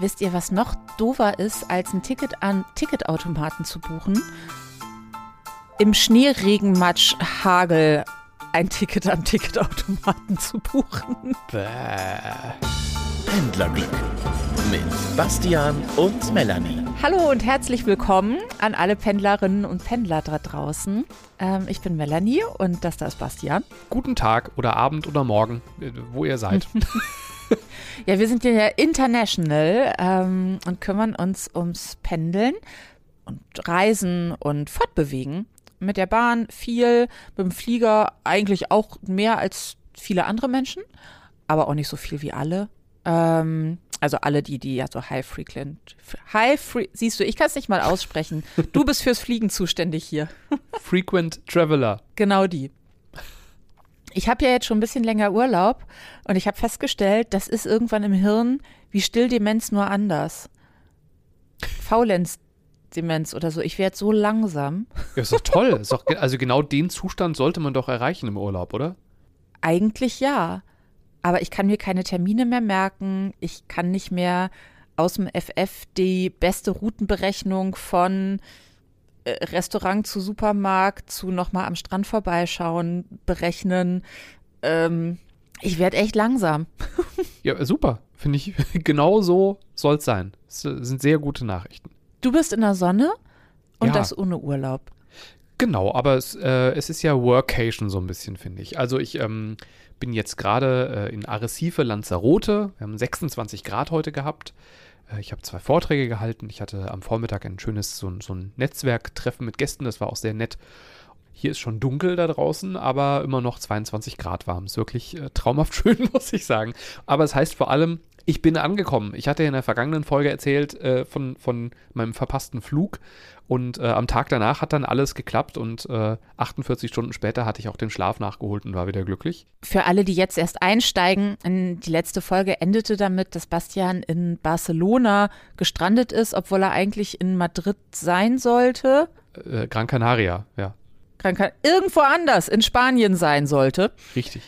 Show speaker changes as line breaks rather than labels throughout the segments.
Wisst ihr, was noch dover ist, als ein Ticket an Ticketautomaten zu buchen? Im Schneeregenmatsch Hagel ein Ticket am Ticketautomaten zu buchen.
Bäh. Pendlerglück mit Bastian und Melanie.
Hallo und herzlich willkommen an alle Pendlerinnen und Pendler da draußen. Ähm, ich bin Melanie und das da ist Bastian.
Guten Tag oder Abend oder Morgen, äh, wo ihr seid.
Ja, wir sind ja international ähm, und kümmern uns ums Pendeln und Reisen und Fortbewegen. Mit der Bahn viel, mit dem Flieger eigentlich auch mehr als viele andere Menschen, aber auch nicht so viel wie alle. Ähm, also alle die, die ja so high frequent, high free, siehst du, ich kann es nicht mal aussprechen. Du bist fürs Fliegen zuständig hier.
Frequent Traveler.
Genau die. Ich habe ja jetzt schon ein bisschen länger Urlaub und ich habe festgestellt, das ist irgendwann im Hirn wie Stilldemenz nur anders. Faulenzdemenz oder so. Ich werde so langsam.
Ja, ist doch toll. Ist doch, also genau den Zustand sollte man doch erreichen im Urlaub, oder?
Eigentlich ja. Aber ich kann mir keine Termine mehr merken. Ich kann nicht mehr aus dem FF die beste Routenberechnung von Restaurant zu Supermarkt zu nochmal am Strand vorbeischauen berechnen. Ähm, ich werde echt langsam.
Ja, super. Finde ich, genau so soll es sein. Das sind sehr gute Nachrichten.
Du bist in der Sonne und
Ja.
das ohne Urlaub.
Genau, aber es, äh, es ist ja Workation so ein bisschen, finde ich. Also ich ähm, bin jetzt gerade äh, in Arrecife, Lanzarote. Wir haben 26 Grad heute gehabt. Äh, ich habe zwei Vorträge gehalten. Ich hatte am Vormittag ein schönes so, so ein Netzwerktreffen mit Gästen. Das war auch sehr nett. Hier ist schon dunkel da draußen, aber immer noch 22 Grad warm. Ist wirklich äh, traumhaft schön, muss ich sagen. Aber es heißt vor allem, ich bin angekommen. Ich hatte in der vergangenen Folge erzählt äh, von, von meinem verpassten Flug. Und äh, am Tag danach hat dann alles geklappt und äh, 48 Stunden später hatte ich auch den Schlaf nachgeholt und war wieder glücklich.
Für alle, die jetzt erst einsteigen, in die letzte Folge endete damit, dass Bastian in Barcelona gestrandet ist, obwohl er eigentlich in Madrid sein sollte.
Äh, Gran Canaria, ja,
Kann, kann irgendwo anders in Spanien sein sollte.
richtig.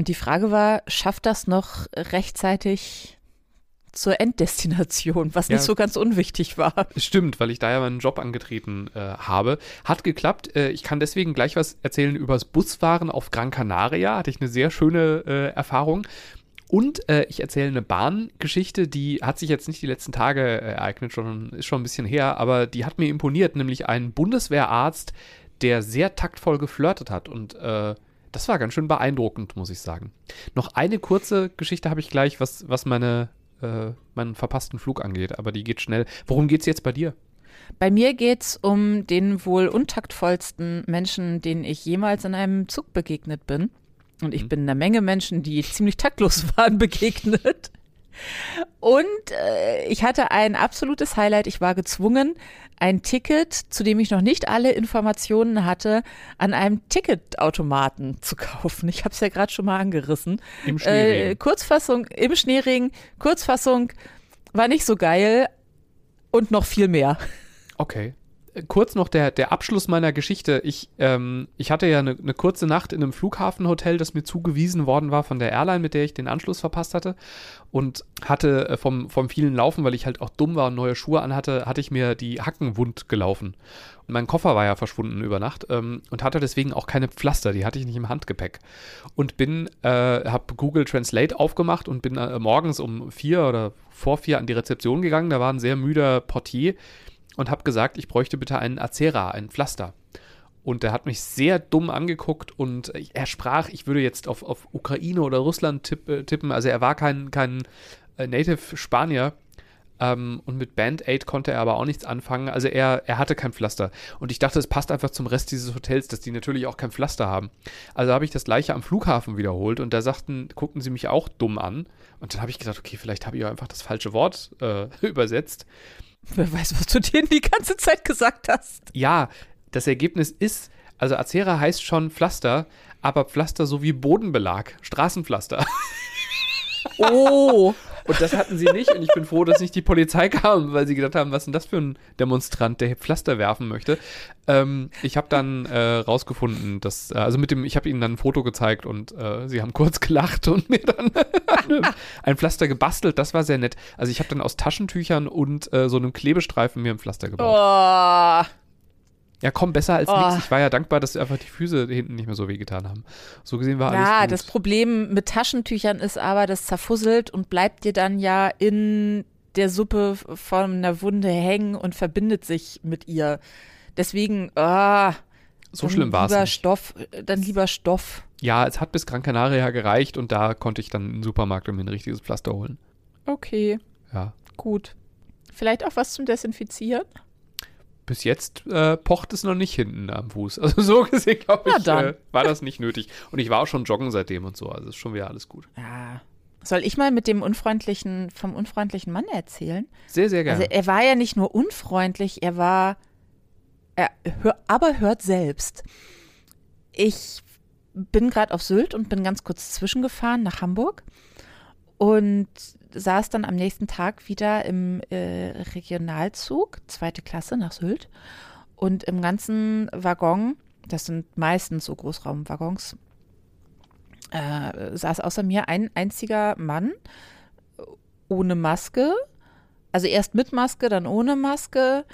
Und die Frage war, schafft das noch rechtzeitig zur Enddestination, was
Ja.
nicht so ganz unwichtig war.
Stimmt, weil ich da ja meinen Job angetreten äh, habe. Hat geklappt. Äh, ich kann deswegen gleich was erzählen über das Busfahren auf Gran Canaria. Hatte ich eine sehr schöne äh, Erfahrung. Und äh, ich erzähle eine Bahngeschichte, die hat sich jetzt nicht die letzten Tage äh, ereignet, schon, ist schon ein bisschen her, aber die hat mir imponiert, nämlich ein Bundeswehrarzt, der sehr taktvoll geflirtet hat. Und äh, das war ganz schön beeindruckend, muss ich sagen. Noch eine kurze Geschichte habe ich gleich, was, was meine, äh, meinen verpassten Flug angeht, aber die geht schnell. Worum geht's jetzt bei dir?
Bei mir geht's um den wohl untaktvollsten Menschen, den ich jemals in einem Zug begegnet bin. Und ich bin einer Menge Menschen, die ziemlich taktlos waren, begegnet. Und äh, ich hatte ein absolutes Highlight. Ich war gezwungen, ein Ticket, zu dem ich noch nicht alle Informationen hatte, an einem Ticketautomaten zu kaufen. Ich habe es ja gerade schon mal angerissen.
Im
Äh,
Schneeregen.
Kurzfassung im Schneeregen, Kurzfassung war nicht so geil und noch viel mehr.
Okay. Kurz noch der, der Abschluss meiner Geschichte. Ich, ähm, ich hatte ja eine, eine kurze Nacht in einem Flughafenhotel, das mir zugewiesen worden war von der Airline, mit der ich den Anschluss verpasst hatte. Und hatte äh, vom, vom vielen Laufen, weil ich halt auch dumm war und neue Schuhe anhatte, hatte ich mir die Hacken wund gelaufen. Und mein Koffer war ja verschwunden über Nacht ähm, und hatte deswegen auch keine Pflaster, die hatte ich nicht im Handgepäck. Und bin, äh, habe Google Translate aufgemacht und bin äh, morgens um vier oder vor vier an die Rezeption gegangen. Da war ein sehr müder Portier und habe gesagt, ich bräuchte bitte einen Acera, ein Pflaster. Und der hat mich sehr dumm angeguckt und er sprach, ich würde jetzt auf, auf Ukraine oder Russland tipp, äh, tippen. Also er war kein, kein äh, Native Spanier. Ähm, und mit Band-Aid konnte er aber auch nichts anfangen. Also er, er hatte kein Pflaster. Und ich dachte, es passt einfach zum Rest dieses Hotels, dass die natürlich auch kein Pflaster haben. Also habe ich das gleiche am Flughafen wiederholt und da sagten, guckten sie mich auch dumm an. Und dann habe ich gesagt, okay, vielleicht habe ich auch einfach das falsche Wort äh, übersetzt.
Wer weiß, was du denen die ganze Zeit gesagt hast.
Ja, das Ergebnis ist, also Acera heißt schon Pflaster, aber Pflaster so wie Bodenbelag, Straßenpflaster.
Oh,
Und das hatten sie nicht. Und ich bin froh, dass nicht die Polizei kam, weil sie gedacht haben, was ist denn das für ein Demonstrant, der Pflaster werfen möchte. Ähm, ich habe dann äh, rausgefunden, dass, äh, also mit dem, ich habe ihnen dann ein Foto gezeigt und äh, sie haben kurz gelacht und mir dann ein Pflaster gebastelt. Das war sehr nett. Also ich habe dann aus Taschentüchern und äh, so einem Klebestreifen mir ein Pflaster gebaut.
Oh.
Ja, komm, besser als
Oh.
nichts. Ich war ja dankbar, dass einfach die Füße hinten nicht mehr so wehgetan haben. So gesehen war alles
Ja,
gut.
das Problem mit Taschentüchern ist aber, das zerfusselt und bleibt dir dann ja in der Suppe von einer Wunde hängen und verbindet sich mit ihr. Deswegen, ah,
so
dann
schlimm war es
lieber
nicht.
Stoff, dann lieber Stoff.
Ja, es hat bis Gran Canaria gereicht und da konnte ich dann in den Supermarkt und mir ein richtiges Pflaster holen.
Okay,
Ja.
gut. Vielleicht auch was zum Desinfizieren?
Bis jetzt äh, pocht es noch nicht hinten am Fuß. Also so gesehen, glaube ich,
dann.
äh, war das nicht nötig. Und ich war auch schon joggen seitdem und so. Also ist schon wieder alles gut.
Ja. Soll ich mal mit dem unfreundlichen, vom unfreundlichen Mann erzählen?
Sehr, sehr gerne.
Also er war ja nicht nur unfreundlich, er war, er, hör, aber hört selbst. Ich bin gerade auf Sylt und bin ganz kurz zwischengefahren nach Hamburg und saß dann am nächsten Tag wieder im äh, Regionalzug, zweite Klasse nach Sylt. Und im ganzen Waggon, das sind meistens so Großraumwaggons, äh, saß außer mir ein einziger Mann ohne Maske. Also erst mit Maske, dann ohne Maske.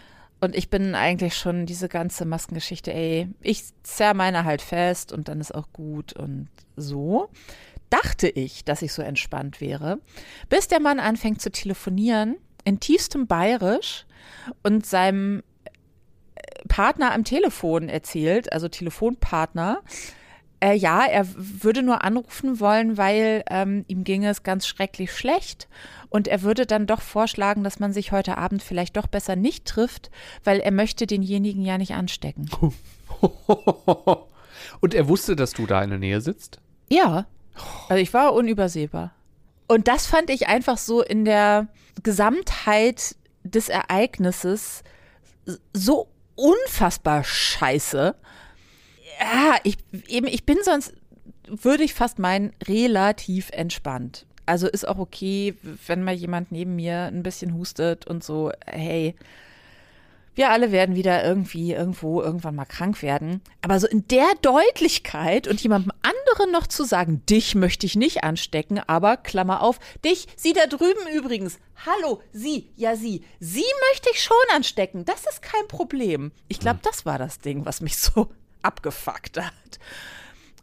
Und ich bin eigentlich schon diese ganze Maskengeschichte, ey, ich zerr meine halt fest und dann ist auch gut und so. Dachte ich, dass ich so entspannt wäre, bis der Mann anfängt zu telefonieren in tiefstem Bayerisch und seinem äh, Partner am Telefon erzählt, also Telefonpartner, äh, ja, er würde nur anrufen wollen, weil ähm, ihm ginge es ganz schrecklich schlecht. Und er würde dann doch vorschlagen, dass man sich heute Abend vielleicht doch besser nicht trifft, weil er möchte denjenigen ja nicht anstecken.
und er wusste, dass du da in der Nähe sitzt?
Ja, also ich war unübersehbar. Und das fand ich einfach so in der Gesamtheit des Ereignisses so unfassbar scheiße. Ja, ich, eben, ich bin sonst, würde ich fast meinen, relativ entspannt. Also ist auch okay, wenn mal jemand neben mir ein bisschen hustet und so, hey, wir alle werden wieder irgendwie irgendwo irgendwann mal krank werden. Aber so in der Deutlichkeit und jemandem anderen noch zu sagen, dich möchte ich nicht anstecken, aber Klammer auf, dich, sie da drüben übrigens. Hallo, sie, ja sie. Sie möchte ich schon anstecken. Das ist kein Problem. Ich glaube, das war das Ding, was mich so abgefuckt hat.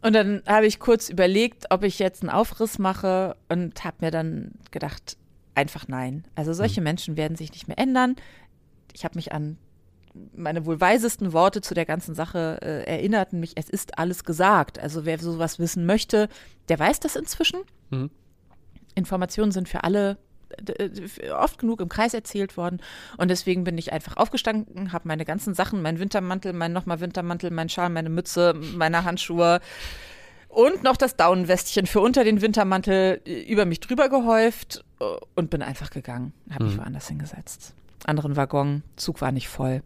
Und dann habe ich kurz überlegt, ob ich jetzt einen Aufriss mache und habe mir dann gedacht, einfach nein. Also solche Menschen werden sich nicht mehr ändern. Ich habe mich an meine wohl weisesten Worte zu der ganzen Sache äh, erinnerten mich, es ist alles gesagt. Also wer sowas wissen möchte, der weiß das inzwischen.
Mhm.
Informationen sind für alle äh, oft genug im Kreis erzählt worden und deswegen bin ich einfach aufgestanden, habe meine ganzen Sachen, meinen Wintermantel, mein nochmal Wintermantel, mein Schal, meine Mütze, meine Handschuhe und noch das Daunenwestchen für unter den Wintermantel äh, über mich drüber gehäuft äh, und bin einfach gegangen, habe mich
Mhm.
woanders hingesetzt. Anderen Waggon, Zug war nicht voll.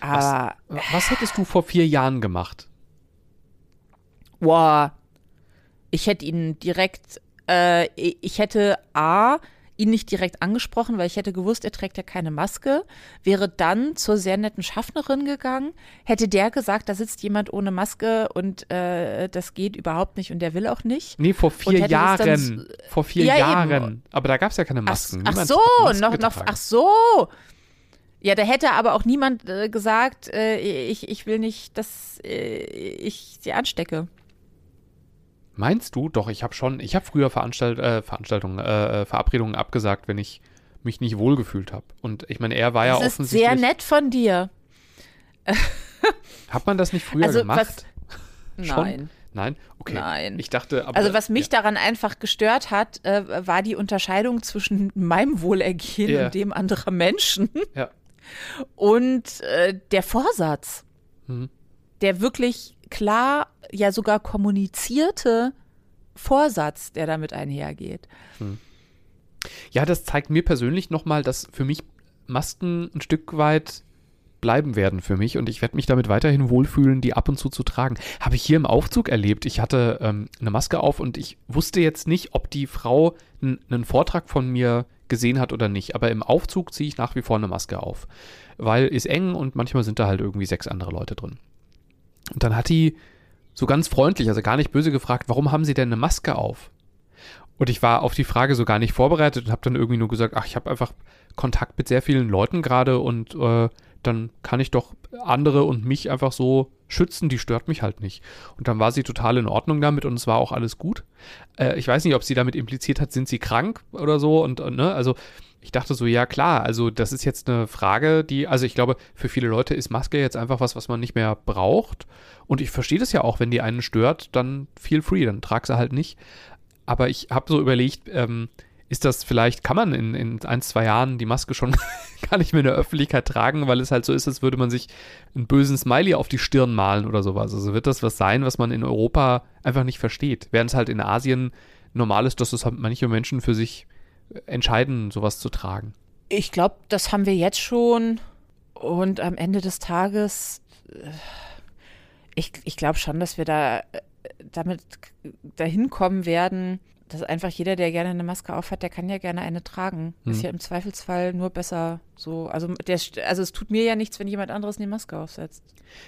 Was,
Aber
was hättest du vor vier Jahren gemacht?
Wow. Ich hätte ihn direkt, äh, ich hätte A, ihn nicht direkt angesprochen, weil ich hätte gewusst, er trägt ja keine Maske, wäre dann zur sehr netten Schaffnerin gegangen, hätte der gesagt, da sitzt jemand ohne Maske und äh, das geht überhaupt nicht und der will auch nicht.
Nee, vor vier
das dann
Jahren. Vor vier
Ja,
Jahren.
eben.
Aber da gab es ja keine
Ach,
Masken.
ach
Niemand
so, noch, noch,
getragen.
ach so. Ja, da hätte aber auch niemand äh, gesagt, äh, ich, ich will nicht, dass äh, ich sie anstecke.
Meinst du? Doch, ich habe schon, ich habe früher Veranstalt, äh, Veranstaltungen, äh, äh, Verabredungen abgesagt, wenn ich mich nicht wohlgefühlt habe. Und ich meine, er war ja
das ist
offensichtlich.
sehr nett von dir.
Hat man das nicht früher
Also,
gemacht?
was-? Nein.
Nein? Okay.
Nein.
Ich dachte, aber.
Also was mich
ja.
daran einfach gestört hat, äh, war die Unterscheidung zwischen meinem Wohlergehen
Ja.
und dem anderer Menschen
Ja.
und äh, der Vorsatz,
Mhm.
der wirklich klar, ja sogar kommunizierte Vorsatz, der damit einhergeht.
Ja, das zeigt mir persönlich nochmal, dass für mich Masken ein Stück weit bleiben werden für mich und ich werde mich damit weiterhin wohlfühlen, die ab und zu zu tragen. Habe ich hier im Aufzug erlebt. Ich hatte ähm, eine Maske auf und ich wusste jetzt nicht, ob die Frau einen Vortrag von mir gesehen hat oder nicht. Aber im Aufzug ziehe ich nach wie vor eine Maske auf, weil ist eng und manchmal sind da halt irgendwie sechs andere Leute drin. Und dann hat die so ganz freundlich, also gar nicht böse gefragt, warum haben Sie denn eine Maske auf? Und ich war auf die Frage so gar nicht vorbereitet und habe dann irgendwie nur gesagt, ach, ich habe einfach Kontakt mit sehr vielen Leuten gerade und äh, dann kann ich doch andere und mich einfach so schützen, die stört mich halt nicht. Und dann war sie total in Ordnung damit und es war auch alles gut. Äh, ich weiß nicht, ob sie damit impliziert hat, sind sie krank oder so und, und ne, also ich dachte so, ja klar, also das ist jetzt eine Frage, die, also ich glaube, für viele Leute ist Maske jetzt einfach was, was man nicht mehr braucht. Und ich verstehe das ja auch, wenn die einen stört, dann feel free, dann trag sie halt nicht. Aber ich habe so überlegt, ähm, ist das vielleicht, kann man in, in ein, zwei Jahren die Maske schon gar nicht mehr in der Öffentlichkeit tragen, weil es halt so ist, als würde man sich einen bösen Smiley auf die Stirn malen oder sowas. Also wird das was sein, was man in Europa einfach nicht versteht. Während es halt in Asien normal ist, dass das halt manche Menschen für sich entscheiden, sowas zu tragen.
Ich glaube, das haben wir jetzt schon. Und am Ende des Tages, äh, ich, ich glaube schon, dass wir da äh, damit dahin kommen werden, dass einfach jeder, der gerne eine Maske aufhat, der kann ja gerne eine tragen. Hm. Ist ja im Zweifelsfall nur besser so. Also, der, also es tut mir ja nichts, wenn jemand anderes eine Maske aufsetzt.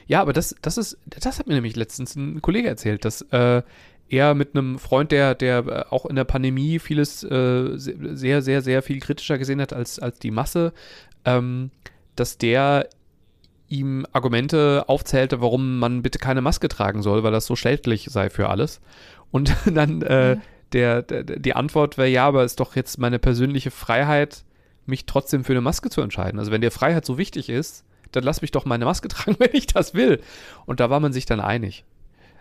Ja, aber das, das ist, das hat mir nämlich letztens ein Kollege erzählt, dass äh, er mit einem Freund, der, der äh, auch in der Pandemie vieles äh, sehr, sehr, sehr viel kritischer gesehen hat als, als die Masse, ähm, dass der ihm Argumente aufzählte, warum man bitte keine Maske tragen soll, weil das so schädlich sei für alles. Und dann äh, mhm. Der, der, die Antwort wäre, ja, aber ist doch jetzt meine persönliche Freiheit, mich trotzdem für eine Maske zu entscheiden. Also wenn dir Freiheit so wichtig ist, dann lass mich doch meine Maske tragen, wenn ich das will. Und da war man sich dann einig.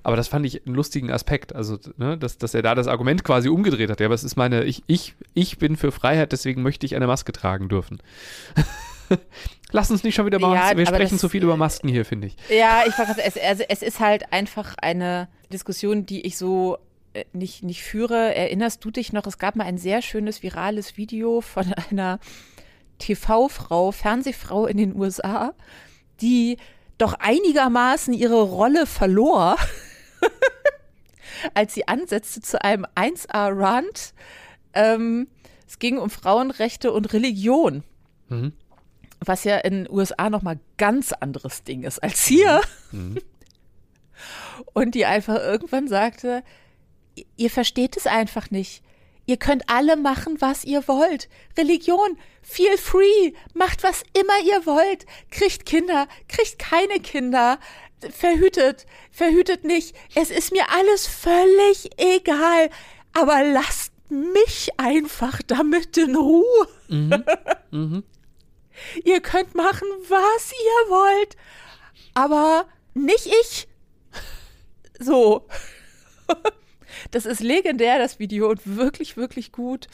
Aber das fand ich einen lustigen Aspekt, also, ne, dass, dass er da das Argument quasi umgedreht hat. Ja, aber es ist meine, ich, ich, ich bin für Freiheit, deswegen möchte ich eine Maske tragen dürfen. Lass uns nicht schon wieder mal, ja, wir sprechen zu viel über Masken hier, finde ich.
Ja, ich frage, es, also es ist halt einfach eine Diskussion, die ich so äh, nicht, nicht führe. Erinnerst du dich noch, es gab mal ein sehr schönes virales Video von einer TV-Frau, Fernsehfrau in den USA, die doch einigermaßen ihre Rolle verlor, als sie ansetzte zu einem 1A-Rant. Ähm, es ging um Frauenrechte und Religion. Mhm was ja in den USA nochmal ganz anderes Ding ist als hier. Mhm. Und die einfach irgendwann sagte, ihr versteht es einfach nicht. Ihr könnt alle machen, was ihr wollt. Religion, feel free, macht was immer ihr wollt. Kriegt Kinder, kriegt keine Kinder. Verhütet, verhütet nicht. Es ist mir alles völlig egal. Aber lasst mich einfach damit in Ruhe. Mhm. Mhm. Ihr könnt machen, was ihr wollt, aber nicht ich. So. Das ist legendär, das Video, und wirklich, wirklich gut.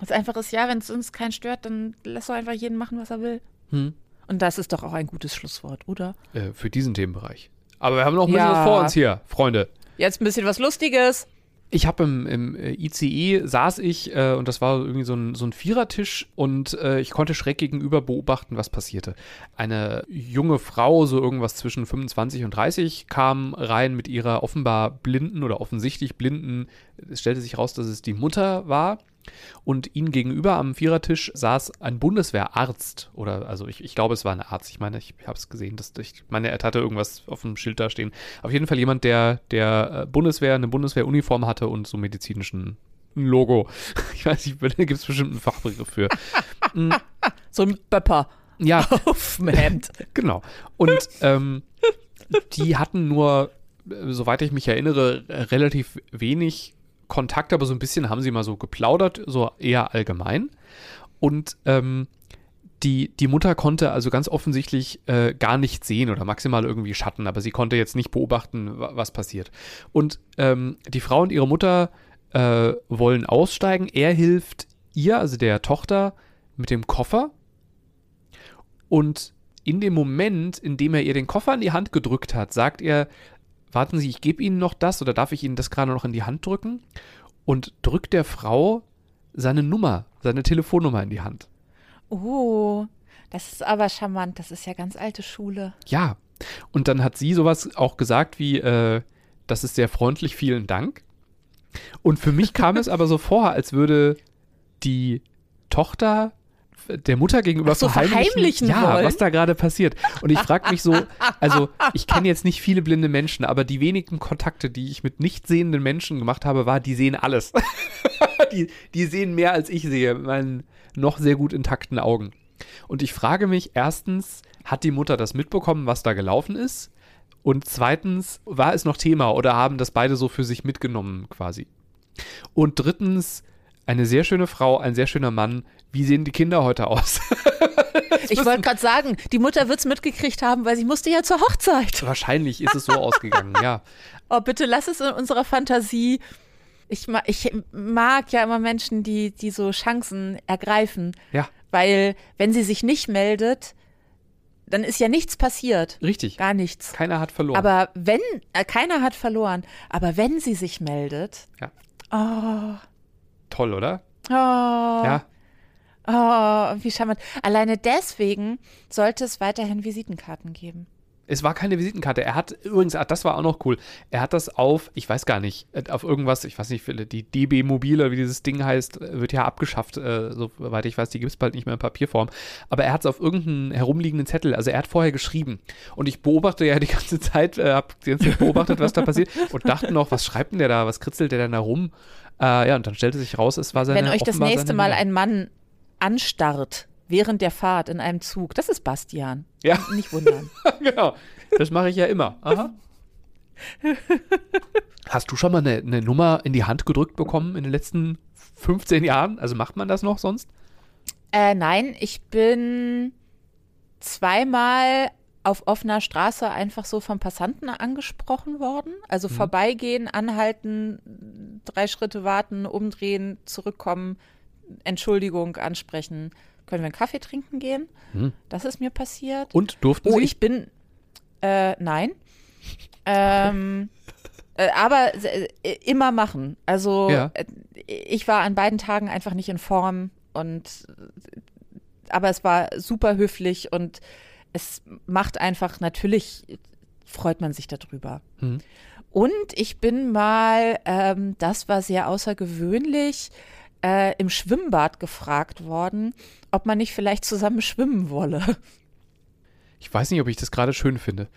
Das einfach ist, ja, wenn es uns keinen stört, dann lass doch einfach jeden machen, was er will. Hm. Und das ist doch auch ein gutes Schlusswort, oder?
Äh, für diesen Themenbereich. Aber wir haben noch ein bisschen ja. was vor uns hier, Freunde.
Jetzt ein bisschen was Lustiges
ich habe im, im äh, ICE saß ich äh, und das war irgendwie so ein, so ein Vierertisch und äh, ich konnte schräg gegenüber beobachten, was passierte. Eine junge Frau, so irgendwas zwischen 25 und 30, kam rein mit ihrer offenbar blinden oder offensichtlich blinden, es stellte sich raus, dass es die Mutter war und ihnen gegenüber am Vierertisch saß ein Bundeswehrarzt oder also ich, ich glaube, es war ein Arzt. Ich meine, ich habe es gesehen, dass ich meine, er hatte irgendwas auf dem Schild da stehen. Auf jeden Fall jemand, der der äh, Bundeswehr eine Bundeswehruniform hatte und so medizinischen Logo. Ich weiß nicht, da gibt es bestimmt einen Fachbegriff für.
Mm. so ein Böpper.
Ja. Auf dem Hemd. Genau. Und ähm, die hatten nur, äh, soweit ich mich erinnere, relativ wenig Kontakt, aber so ein bisschen haben sie mal so geplaudert, so eher allgemein. Und ähm, die, die Mutter konnte also ganz offensichtlich äh, gar nichts sehen oder maximal irgendwie Schatten, aber sie konnte jetzt nicht beobachten, was passiert. Und ähm, die Frau und ihre Mutter äh, wollen aussteigen. Er hilft ihr, also der Tochter, mit dem Koffer. Und in dem Moment, in dem er ihr den Koffer in die Hand gedrückt hat, sagt er, warten Sie, ich gebe Ihnen noch das oder darf ich Ihnen das gerade noch in die Hand drücken? Und drückt der Frau seine Nummer, seine Telefonnummer in die Hand.
Oh, Das ist aber charmant, das ist ja ganz alte Schule.
Ja. Und dann hat sie sowas auch gesagt wie, äh, das ist sehr freundlich, vielen Dank. Und für mich kam es aber so vor, als würde die Tochter der Mutter gegenüber
so,
verheimlichen,
verheimlichen
ja, was da gerade passiert. Und ich frage mich so, also ich kenne jetzt nicht viele blinde Menschen, aber die wenigen Kontakte, die ich mit nicht sehenden Menschen gemacht habe, war, die sehen alles. die, die sehen mehr als ich sehe, mit meinen noch sehr gut intakten Augen. Und ich frage mich erstens, hat die Mutter das mitbekommen, was da gelaufen ist? Und zweitens, war es noch Thema oder haben das beide so für sich mitgenommen quasi? Und drittens, eine sehr schöne Frau, ein sehr schöner Mann. Wie sehen die Kinder heute aus?
Ich wollte gerade sagen, die Mutter wird es mitgekriegt haben, weil sie musste ja zur Hochzeit.
Wahrscheinlich ist es so ausgegangen, ja.
Oh, bitte lass es in unserer Fantasie. Ich, ma ich mag ja immer Menschen, die, die so Chancen ergreifen.
Ja,
Weil, wenn sie sich nicht meldet, dann ist ja nichts passiert.
richtig.
Gar nichts.
Keiner hat verloren.
Aber wenn, äh, keiner hat verloren, aber wenn sie sich meldet,
Ja.
oh,
Toll, oder?
oh,
Ja.
Oh, wie charmant. Alleine deswegen sollte es weiterhin Visitenkarten geben.
Es war keine Visitenkarte. Er hat, übrigens, ah, das war auch noch cool. Er hat das auf, ich weiß gar nicht, äh, auf irgendwas, ich weiß nicht, die DB Mobile, wie dieses Ding heißt, wird ja abgeschafft, äh, soweit ich weiß, die gibt es bald nicht mehr in Papierform. Aber er hat es auf irgendeinen herumliegenden Zettel, also er hat vorher geschrieben. Und ich beobachte ja die ganze Zeit, äh, hab die ganze Zeit beobachtet, was da passiert und dachte noch, was schreibt denn der da, was kritzelt der denn da rum? Äh, ja, und dann stellte sich raus, es war seine
Wenn euch das nächste Mal ein Mann anstarrt während der Fahrt in einem Zug, das ist Bastian.
Ja.
Nicht wundern.
genau. Das mache ich ja immer. Aha. Hast du schon mal eine, eine Nummer in die Hand gedrückt bekommen in den letzten 15 Jahren? Also macht man das noch sonst?
Äh, nein, ich bin zweimal auf offener Straße einfach so vom Passanten angesprochen worden. Also vorbeigehen, anhalten, drei Schritte warten, umdrehen, zurückkommen, Entschuldigung ansprechen. Können wir einen Kaffee trinken gehen?
Hm.
Das ist mir passiert.
Und durften
Oh,
sie?
ich bin. Äh, nein. ähm, äh, aber äh, immer machen. Also
Ja.
äh, ich war an beiden Tagen einfach nicht in Form und aber es war super höflich und es macht einfach natürlich freut man sich darüber.
Hm.
Und ich bin mal, ähm, das war sehr außergewöhnlich, äh, im Schwimmbad gefragt worden, ob man nicht vielleicht zusammen schwimmen wolle.
Ich weiß nicht, ob ich das gerade schön finde.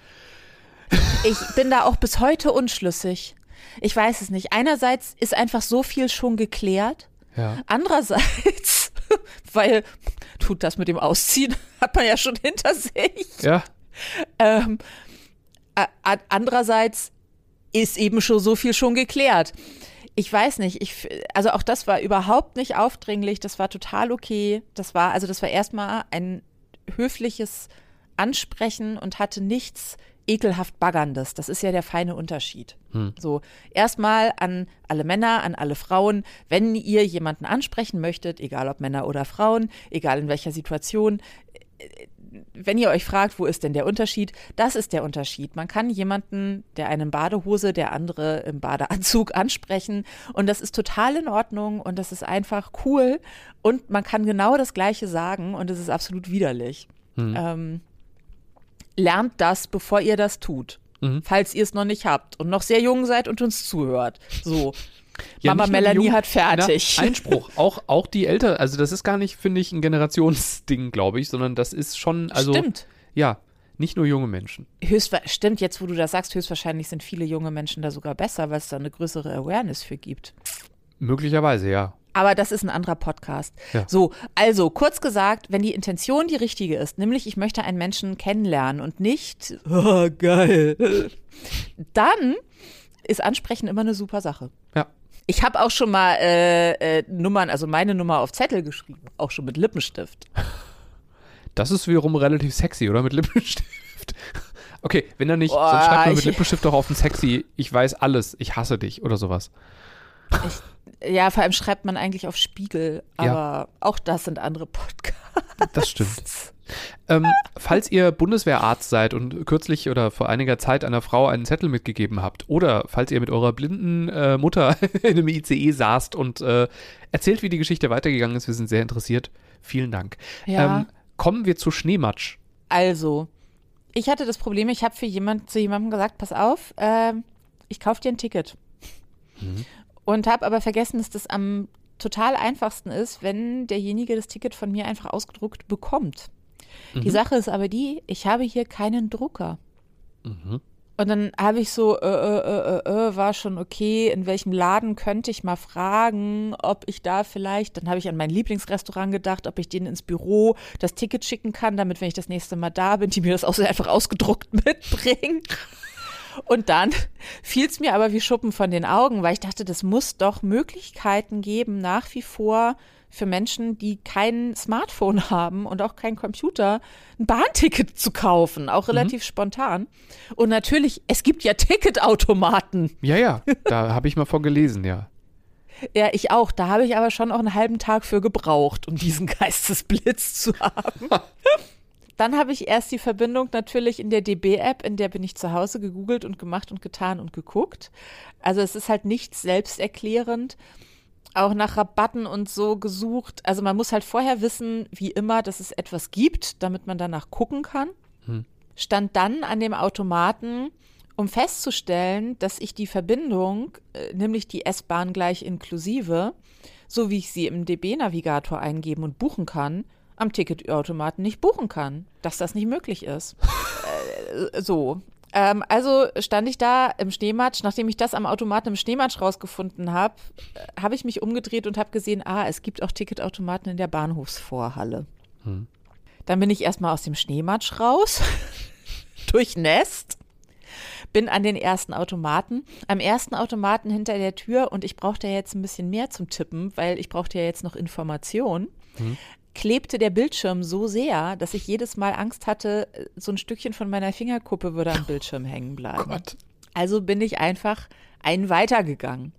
Ich bin da auch bis heute unschlüssig. Ich weiß es nicht. Einerseits ist einfach so viel schon geklärt.
Ja.
Andererseits, weil tut das mit dem Ausziehen, hat man ja schon hinter sich.
Ja.
Ähm, andererseits ist eben schon so viel schon geklärt. Ich weiß nicht, ich, also auch das war überhaupt nicht aufdringlich, das war total okay. Das war, also das war erstmal ein höfliches Ansprechen und hatte nichts ekelhaft Baggerndes. Das ist ja der feine Unterschied. So, erstmal an alle Männer, an alle Frauen, wenn ihr jemanden ansprechen möchtet, egal ob Männer oder Frauen, egal in welcher Situation, wenn ihr euch fragt, wo ist denn der Unterschied, das ist der Unterschied. Man kann jemanden, der einen Badehose, der andere im Badeanzug ansprechen und das ist total in Ordnung und das ist einfach cool und man kann genau das Gleiche sagen und es ist absolut widerlich. Ähm, lernt das, bevor ihr das tut.
Mhm.
Falls ihr es noch nicht habt und noch sehr jung seid und uns zuhört. So.
Ja,
Mama Melanie hat fertig.
Na, Einspruch. Auch, auch die Ältere. Also, das ist gar nicht, finde ich, ein Generationsding, glaube ich, sondern das ist schon, also.
Stimmt.
Ja. Nicht nur junge Menschen.
Stimmt, jetzt wo du das sagst, höchstwahrscheinlich sind viele junge Menschen da sogar besser, weil es da eine größere Awareness für gibt.
Möglicherweise, ja.
Aber das ist ein anderer Podcast.
Ja.
So, also kurz gesagt, wenn die Intention die richtige ist, nämlich ich möchte einen Menschen kennenlernen und nicht, oh, geil, dann ist Ansprechen immer eine super Sache.
Ja.
Ich habe auch schon mal äh, äh, Nummern, also meine Nummer auf Zettel geschrieben, auch schon mit Lippenstift.
Das ist wiederum relativ sexy, oder? Mit Lippenstift. Okay, wenn er nicht,
Boah,
sonst schreibt man mit Lippenstift doch auf ein sexy, ich weiß alles, ich hasse dich oder sowas.
Ja, vor allem schreibt man eigentlich auf Spiegel,
Ja.
aber auch das sind andere Podcasts.
Das stimmt. Ähm, falls ihr Bundeswehrarzt seid und kürzlich oder vor einiger Zeit einer Frau einen Zettel mitgegeben habt oder falls ihr mit eurer blinden äh, Mutter in einem ICE saßt und äh, erzählt, wie die Geschichte weitergegangen ist, wir sind sehr interessiert. Vielen Dank.
Ja.
Ähm, Kommen wir zu Schneematsch.
Also, ich hatte das Problem, ich habe für jemand, zu jemandem gesagt, pass auf, äh, ich kaufe dir ein Ticket. Mhm. Und habe aber vergessen, dass das am total einfachsten ist, wenn derjenige das Ticket von mir einfach ausgedruckt bekommt. Mhm. Die Sache ist aber die, ich habe hier keinen Drucker. Mhm. Und dann habe ich so, äh, äh, äh, äh, war schon okay, in welchem Laden könnte ich mal fragen, ob ich da vielleicht, dann habe ich an mein Lieblingsrestaurant gedacht, ob ich denen ins Büro das Ticket schicken kann, damit, wenn ich das nächste Mal da bin, die mir das auch so einfach ausgedruckt mitbringen. Und dann fiel es mir aber wie Schuppen von den Augen, weil ich dachte, das muss doch Möglichkeiten geben, nach wie vor für Menschen, die kein Smartphone haben und auch kein Computer, ein Bahnticket zu kaufen, auch mhm. relativ mhm. spontan. Und natürlich, es gibt ja Ticketautomaten.
Ja, ja, da habe ich mal von gelesen, ja.
Ja, ich auch. Da habe ich aber schon auch einen halben Tag für gebraucht, um diesen Geistesblitz zu haben. Dann habe ich erst die Verbindung natürlich in der DB-App, in der bin ich zu Hause gegoogelt und gemacht und getan und geguckt. Also es ist halt nichts selbsterklärend auch nach Rabatten und so gesucht. Also man muss halt vorher wissen, wie immer, dass es etwas gibt, damit man danach gucken kann. Hm. Stand dann an dem Automaten, um festzustellen, dass ich die Verbindung, äh, nämlich die S-Bahn gleich inklusive, so wie ich sie im DB-Navigator eingeben und buchen kann, am Ticketautomaten nicht buchen kann, dass das nicht möglich ist. äh, so. Ähm, also stand ich da im Schneematsch. Nachdem ich das am Automaten im Schneematsch rausgefunden habe, äh, habe ich mich umgedreht und habe gesehen, ah, es gibt auch Ticketautomaten in der Bahnhofsvorhalle. Hm. Dann bin ich erstmal aus dem Schneematsch raus, durchnässt, bin an den ersten Automaten. Am ersten Automaten hinter der Tür und ich brauchte ja jetzt ein bisschen mehr zum Tippen, weil ich brauchte ja jetzt noch Informationen. Hm klebte der Bildschirm so sehr, dass ich jedes Mal Angst hatte, so ein Stückchen von meiner Fingerkuppe würde am Bildschirm hängen bleiben. Gott. Also bin ich einfach einen weitergegangen.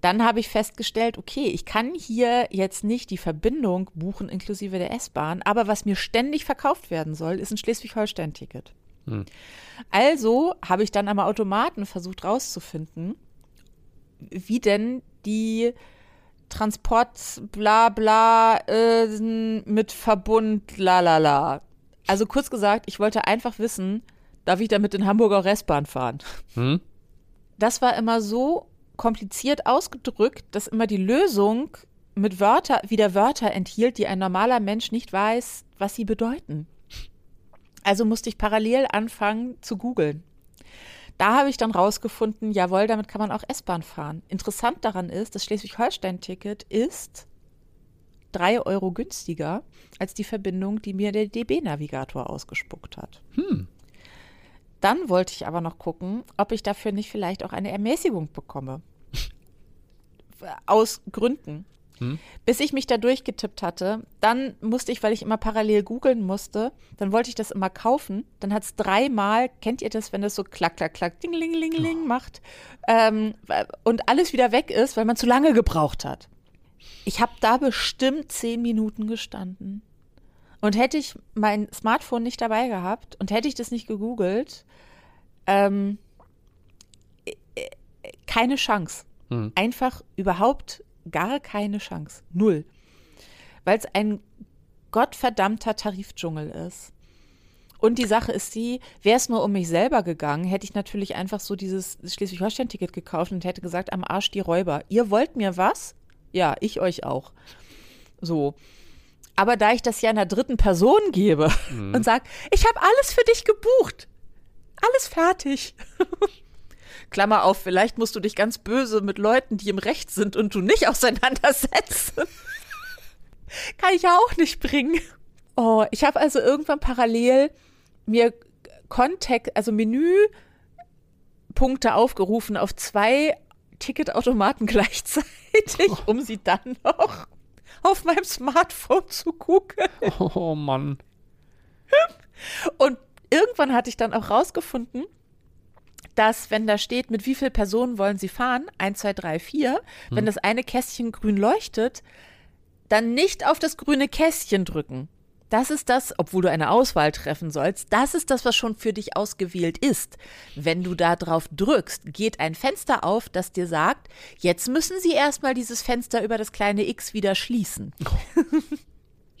Dann habe ich festgestellt, okay, ich kann hier jetzt nicht die Verbindung buchen inklusive der S-Bahn, aber was mir ständig verkauft werden soll, ist ein Schleswig-Holstein-Ticket. Hm. Also habe ich dann am Automaten versucht rauszufinden, wie denn die Transport, bla bla, äh, mit Verbund, la la la. Also kurz gesagt, ich wollte einfach wissen, darf ich damit in Hamburger Restbahn fahren? Hm? Das war immer so kompliziert ausgedrückt, dass immer die Lösung mit Wörter, wieder Wörter enthielt, die ein normaler Mensch nicht weiß, was sie bedeuten. Also musste ich parallel anfangen zu googeln. Da habe ich dann rausgefunden, jawohl, damit kann man auch S-Bahn fahren. Interessant daran ist, das Schleswig-Holstein-Ticket ist drei Euro günstiger als die Verbindung, die mir der DB-Navigator ausgespuckt hat. Hm. Dann wollte ich aber noch gucken, ob ich dafür nicht vielleicht auch eine Ermäßigung bekomme. Aus Gründen. Hm? Bis ich mich da durchgetippt hatte, dann musste ich, weil ich immer parallel googeln musste, dann wollte ich das immer kaufen. Dann hat es dreimal, kennt ihr das, wenn das so klack, klack, klack, ding, ling, ling, ling oh. macht ähm, und alles wieder weg ist, weil man zu lange gebraucht hat. Ich habe da bestimmt zehn Minuten gestanden. Und hätte ich mein Smartphone nicht dabei gehabt und hätte ich das nicht gegoogelt, ähm, äh, äh, keine Chance. Hm. Einfach überhaupt gar keine Chance. Null. Weil es ein gottverdammter Tarifdschungel ist. Und die Sache ist die, wäre es nur um mich selber gegangen, hätte ich natürlich einfach so dieses Schleswig-Holstein-Ticket gekauft und hätte gesagt, am Arsch die Räuber. Ihr wollt mir was? Ja, ich euch auch. So. Aber da ich das ja einer dritten Person gebe mhm. und sage, ich habe alles für dich gebucht. Alles fertig. Klammer auf, vielleicht musst du dich ganz böse mit Leuten, die im Recht sind und du nicht auseinandersetzen. Kann ich ja auch nicht bringen. Oh, ich habe also irgendwann parallel mir Kontext, also Menüpunkte aufgerufen auf zwei Ticketautomaten gleichzeitig, um sie dann noch auf meinem Smartphone zu gucken.
Oh Mann.
Und irgendwann hatte ich dann auch rausgefunden, dass, wenn da steht, mit wie vielen Personen wollen Sie fahren, 1, 2, 3, 4, wenn das eine Kästchen grün leuchtet, dann nicht auf das grüne Kästchen drücken. Das ist das, obwohl du eine Auswahl treffen sollst, das ist das, was schon für dich ausgewählt ist. Wenn du da drauf drückst, geht ein Fenster auf, das dir sagt, jetzt müssen sie erstmal dieses Fenster über das kleine X wieder schließen.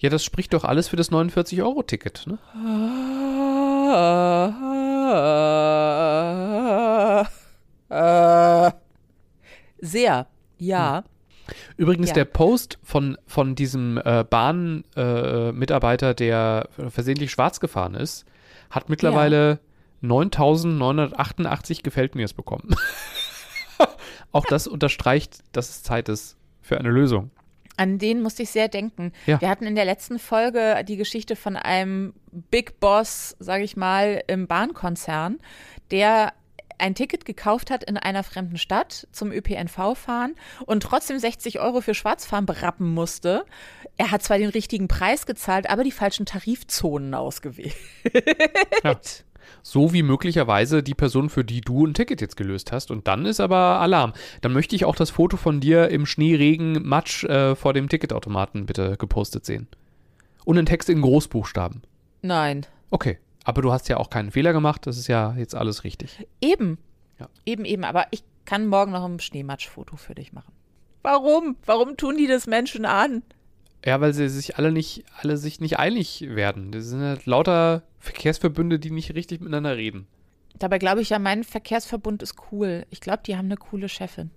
Ja, das spricht doch alles für das 49-Euro-Ticket, ne?
Sehr, ja.
Übrigens,
Ja.
der Post von, von diesem äh, Bahnmitarbeiter, der versehentlich schwarz gefahren ist, hat mittlerweile 9988 gefällt mir's bekommen. Auch das unterstreicht, dass es Zeit ist für eine Lösung.
An den musste ich sehr denken.
Ja.
Wir hatten in der letzten Folge die Geschichte von einem Big Boss, sage ich mal, im Bahnkonzern, der ein Ticket gekauft hat in einer fremden Stadt zum ÖPNV fahren und trotzdem 60 Euro für Schwarzfahren berappen musste. Er hat zwar den richtigen Preis gezahlt, aber die falschen Tarifzonen ausgewählt.
Ja. So wie möglicherweise die Person, für die du ein Ticket jetzt gelöst hast. Und dann ist aber Alarm. Dann möchte ich auch das Foto von dir im Schnee, Regen, Matsch äh, vor dem Ticketautomaten bitte gepostet sehen. Und einen Text in Großbuchstaben.
Nein.
Okay. Aber du hast ja auch keinen Fehler gemacht. Das ist ja jetzt alles richtig.
Eben.
Ja.
Eben, eben. Aber ich kann morgen noch ein Schneematschfoto für dich machen. Warum? Warum tun die das Menschen an?
Ja, weil sie sich alle nicht, alle sich nicht einig werden. Das sind halt lauter Verkehrsverbünde, die nicht richtig miteinander reden.
Dabei glaube ich ja, mein Verkehrsverbund ist cool. Ich glaube, die haben eine coole Chefin.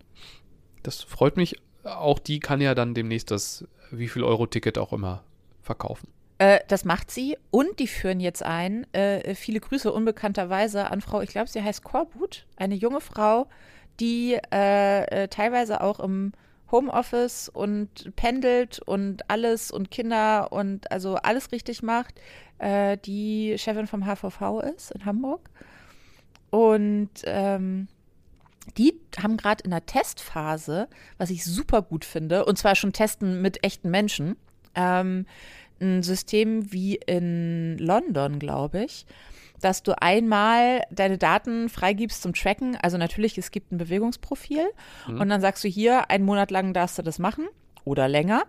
Das freut mich. Auch die kann ja dann demnächst das wie viel Euro Ticket auch immer verkaufen.
Äh, das macht sie und die führen jetzt ein. Äh, viele Grüße unbekannterweise an Frau, ich glaube, sie heißt Korbut, eine junge Frau, die äh, äh, teilweise auch im Homeoffice und pendelt und alles und Kinder und also alles richtig macht, äh, die Chefin vom HVV ist in Hamburg. Und ähm, die haben gerade in der Testphase, was ich super gut finde, und zwar schon testen mit echten Menschen, ähm, ein System wie in London, glaube ich, dass du einmal deine Daten freigibst zum Tracken. Also natürlich, es gibt ein Bewegungsprofil und dann sagst du hier, einen Monat lang darfst du das machen oder länger.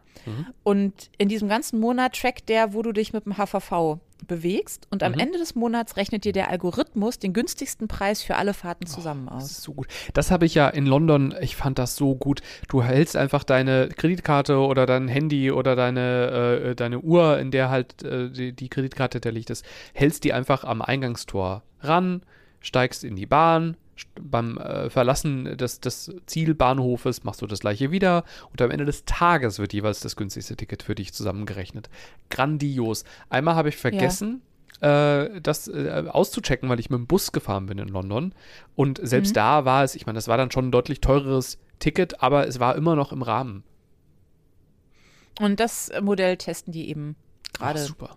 Und in diesem ganzen Monat trackt der, wo du dich mit dem HVV bewegst und am Ende des Monats rechnet dir der Algorithmus den günstigsten Preis für alle Fahrten zusammen
Das
aus.
ist so gut. Das habe ich ja in London, ich fand das so gut. Du hältst einfach deine Kreditkarte oder dein Handy oder deine, äh, deine Uhr, in der halt äh, die, die Kreditkarte der Licht ist, hältst die einfach am Eingangstor ran, steigst in die Bahn. Beim äh, Verlassen des, des Zielbahnhofes machst du das gleiche wieder und am Ende des Tages wird jeweils das günstigste Ticket für dich zusammengerechnet. Grandios. Einmal habe ich vergessen, äh, das äh, auszuchecken, weil ich mit dem Bus gefahren bin in London. Und selbst da war es, ich meine, das war dann schon ein deutlich teureres Ticket, aber es war immer noch im Rahmen.
Und das Modell testen die eben gerade
super.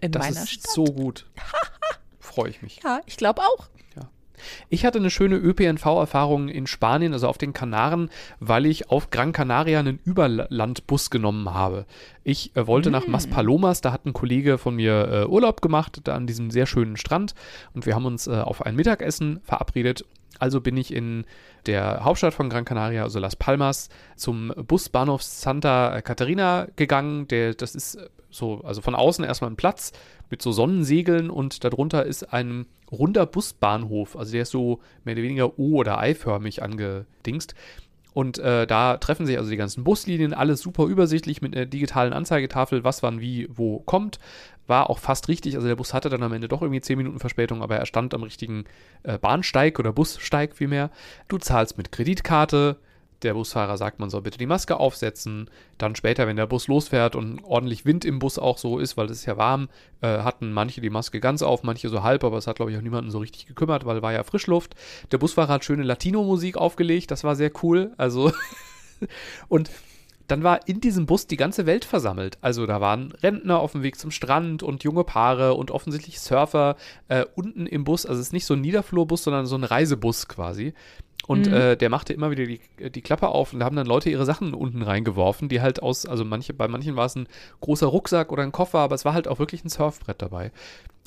in
Das
meiner
ist
Stadt.
so gut. Freue ich mich.
Ja, ich glaube auch.
Ich hatte eine schöne ÖPNV-Erfahrung in Spanien, also auf den Kanaren, weil ich auf Gran Canaria einen Überlandbus genommen habe. Ich äh, wollte nach Maspalomas, da hat ein Kollege von mir äh, Urlaub gemacht, da an diesem sehr schönen Strand und wir haben uns äh, auf ein Mittagessen verabredet. Also bin ich in der Hauptstadt von Gran Canaria, also Las Palmas, zum Busbahnhof Santa Catarina gegangen. Der, das ist äh, so, also von außen erstmal ein Platz mit so Sonnensegeln und darunter ist ein runder Busbahnhof. Also der ist so mehr oder weniger O- oder Eiförmig angedingst. Und äh, da treffen sich also die ganzen Buslinien, alles super übersichtlich mit einer digitalen Anzeigetafel, was wann wie wo kommt. War auch fast richtig. Also der Bus hatte dann am Ende doch irgendwie 10 Minuten Verspätung, aber er stand am richtigen äh, Bahnsteig oder Bussteig vielmehr. Du zahlst mit Kreditkarte. Der Busfahrer sagt, man soll bitte die Maske aufsetzen. Dann später, wenn der Bus losfährt und ordentlich Wind im Bus auch so ist, weil es ist ja warm, äh, hatten manche die Maske ganz auf, manche so halb, aber es hat, glaube ich, auch niemanden so richtig gekümmert, weil war ja Frischluft. Der Busfahrer hat schöne Latino-Musik aufgelegt, das war sehr cool. Also, und dann war in diesem Bus die ganze Welt versammelt. Also da waren Rentner auf dem Weg zum Strand und junge Paare und offensichtlich Surfer äh, unten im Bus. Also es ist nicht so ein Niederflurbus, sondern so ein Reisebus quasi. Und äh, der machte immer wieder die, die Klappe auf und da haben dann Leute ihre Sachen unten reingeworfen, die halt aus, also manche, bei manchen war es ein großer Rucksack oder ein Koffer, aber es war halt auch wirklich ein Surfbrett dabei.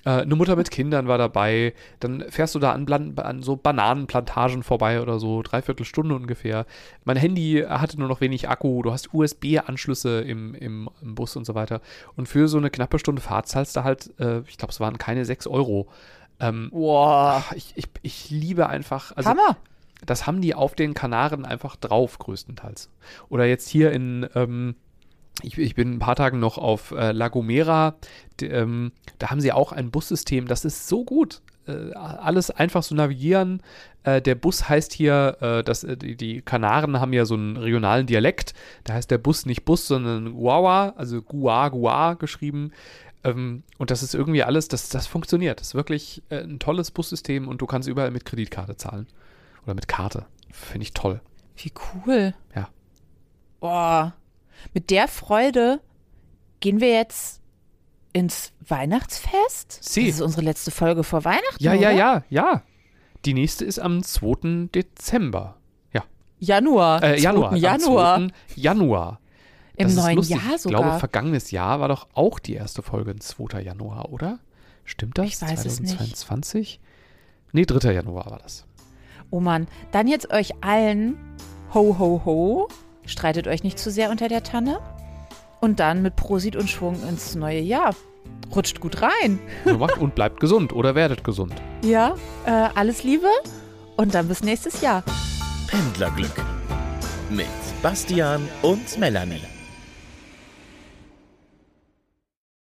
Äh, eine Mutter mit Kindern war dabei. Dann fährst du da an, an so Bananenplantagen vorbei oder so, dreiviertel Stunde ungefähr. Mein Handy hatte nur noch wenig Akku. Du hast USB-Anschlüsse im, im, im Bus und so weiter. Und für so eine knappe Stunde Fahrt zahlst du halt, äh, ich glaube, es waren keine 6 Euro. Ähm,
Wow.
ich, ich, ich liebe einfach. Also,
Hammer.
Das haben die auf den Kanaren einfach drauf, größtenteils. Oder jetzt hier in, ähm, ich, ich bin ein paar Tagen noch auf äh, La Gomera. Ähm, da haben sie auch ein Bussystem, das ist so gut. Äh, alles einfach so navigieren. Äh, der Bus heißt hier, äh, das, äh, die, die Kanaren haben ja so einen regionalen Dialekt. Da heißt der Bus nicht Bus, sondern Guawa, also Gua Gua geschrieben. Ähm, und das ist irgendwie alles, das, das funktioniert. Das ist wirklich äh, ein tolles Bussystem und du kannst überall mit Kreditkarte zahlen. Oder mit Karte. Finde ich toll.
Wie cool.
Ja.
Boah. Mit der Freude gehen wir jetzt ins Weihnachtsfest.
Sie.
Das ist unsere letzte Folge vor Weihnachten.
Ja, ja,
oder?
ja, ja. Die nächste ist am 2. Dezember. Ja.
Januar.
Äh, Januar.
2. Januar.
Am 2. Januar.
Im
Das
neuen. Jahr
Ich glaube,
sogar.
vergangenes Jahr war doch auch die erste Folge ein 2. Januar, oder? Stimmt das?
Ich weiß es nicht.
2022? Nee, 3. Januar war das.
Oh Mann, dann jetzt euch allen ho ho ho. Streitet euch nicht zu sehr unter der Tanne. Und dann mit Prosit und Schwung ins neue Jahr. Rutscht gut rein.
Und bleibt gesund oder werdet gesund.
Ja, äh, alles Liebe und dann bis nächstes Jahr.
Pendlerglück mit Bastian und Melanie.